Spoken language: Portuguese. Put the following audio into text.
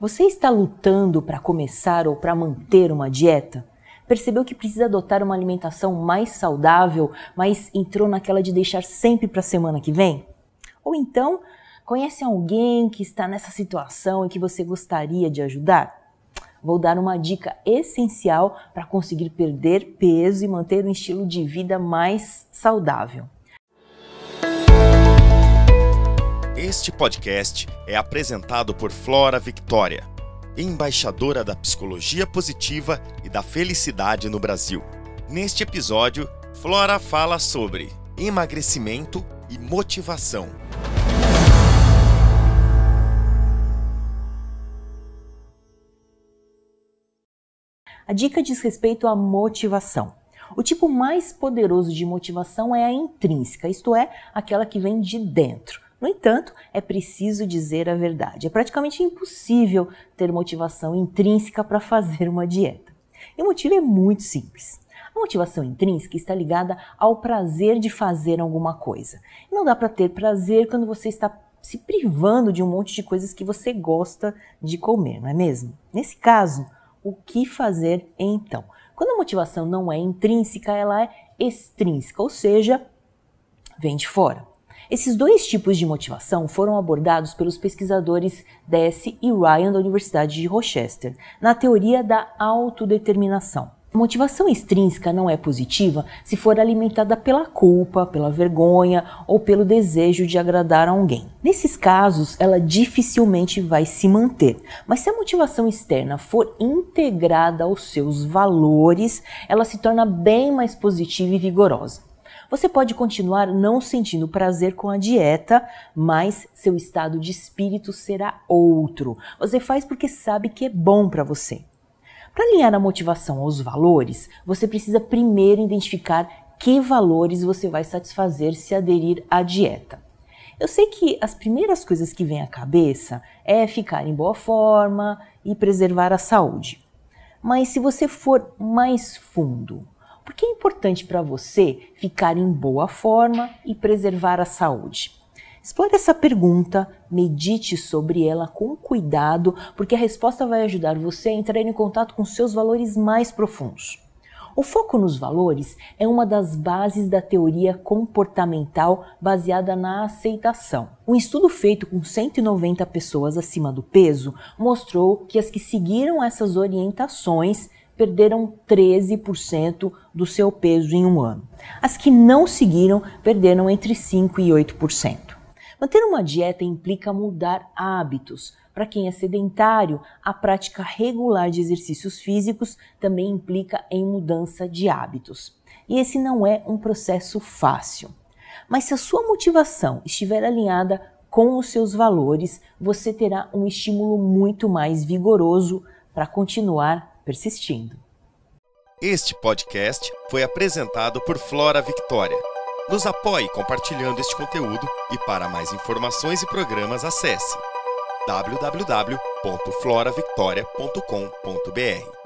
Você está lutando para começar ou para manter uma dieta? Percebeu que precisa adotar uma alimentação mais saudável, mas entrou naquela de deixar sempre para a semana que vem? Ou então, conhece alguém que está nessa situação e que você gostaria de ajudar? Vou dar uma dica essencial para conseguir perder peso e manter um estilo de vida mais saudável. Este podcast é apresentado por Flora Victoria, embaixadora da psicologia positiva e da felicidade no Brasil. Neste episódio, Flora fala sobre emagrecimento e motivação. A dica diz respeito à motivação. O tipo mais poderoso de motivação é a intrínseca, isto é, aquela que vem de dentro. No entanto, é preciso dizer a verdade. É praticamente impossível ter motivação intrínseca para fazer uma dieta. E o motivo é muito simples. A motivação intrínseca está ligada ao prazer de fazer alguma coisa. Não dá para ter prazer quando você está se privando de um monte de coisas que você gosta de comer, não é mesmo? Nesse caso, o que fazer então? Quando a motivação não é intrínseca, ela é extrínseca, ou seja, vem de fora. Esses dois tipos de motivação foram abordados pelos pesquisadores Desse e Ryan da Universidade de Rochester, na teoria da autodeterminação. A motivação extrínseca não é positiva se for alimentada pela culpa, pela vergonha ou pelo desejo de agradar a alguém. Nesses casos, ela dificilmente vai se manter. Mas se a motivação externa for integrada aos seus valores, ela se torna bem mais positiva e vigorosa. Você pode continuar não sentindo prazer com a dieta, mas seu estado de espírito será outro. Você faz porque sabe que é bom para você. Para alinhar a motivação aos valores, você precisa primeiro identificar que valores você vai satisfazer se aderir à dieta. Eu sei que as primeiras coisas que vêm à cabeça é ficar em boa forma e preservar a saúde. Mas se você for mais fundo, por que é importante para você ficar em boa forma e preservar a saúde? Explore essa pergunta, medite sobre ela com cuidado, porque a resposta vai ajudar você a entrar em contato com seus valores mais profundos. O foco nos valores é uma das bases da teoria comportamental baseada na aceitação. Um estudo feito com 190 pessoas acima do peso mostrou que as que seguiram essas orientações perderam 13% do seu peso em um ano. As que não seguiram perderam entre 5% e 8%. Manter uma dieta implica mudar hábitos. Para quem é sedentário, a prática regular de exercícios físicos também implica em mudança de hábitos. E esse não é um processo fácil. Mas se a sua motivação estiver alinhada com os seus valores, você terá um estímulo muito mais vigoroso para continuar persistindo. Este podcast foi apresentado por Flora Victoria. Nos apoie compartilhando este conteúdo e para mais informações e programas acesse www.floravictoria.com.br.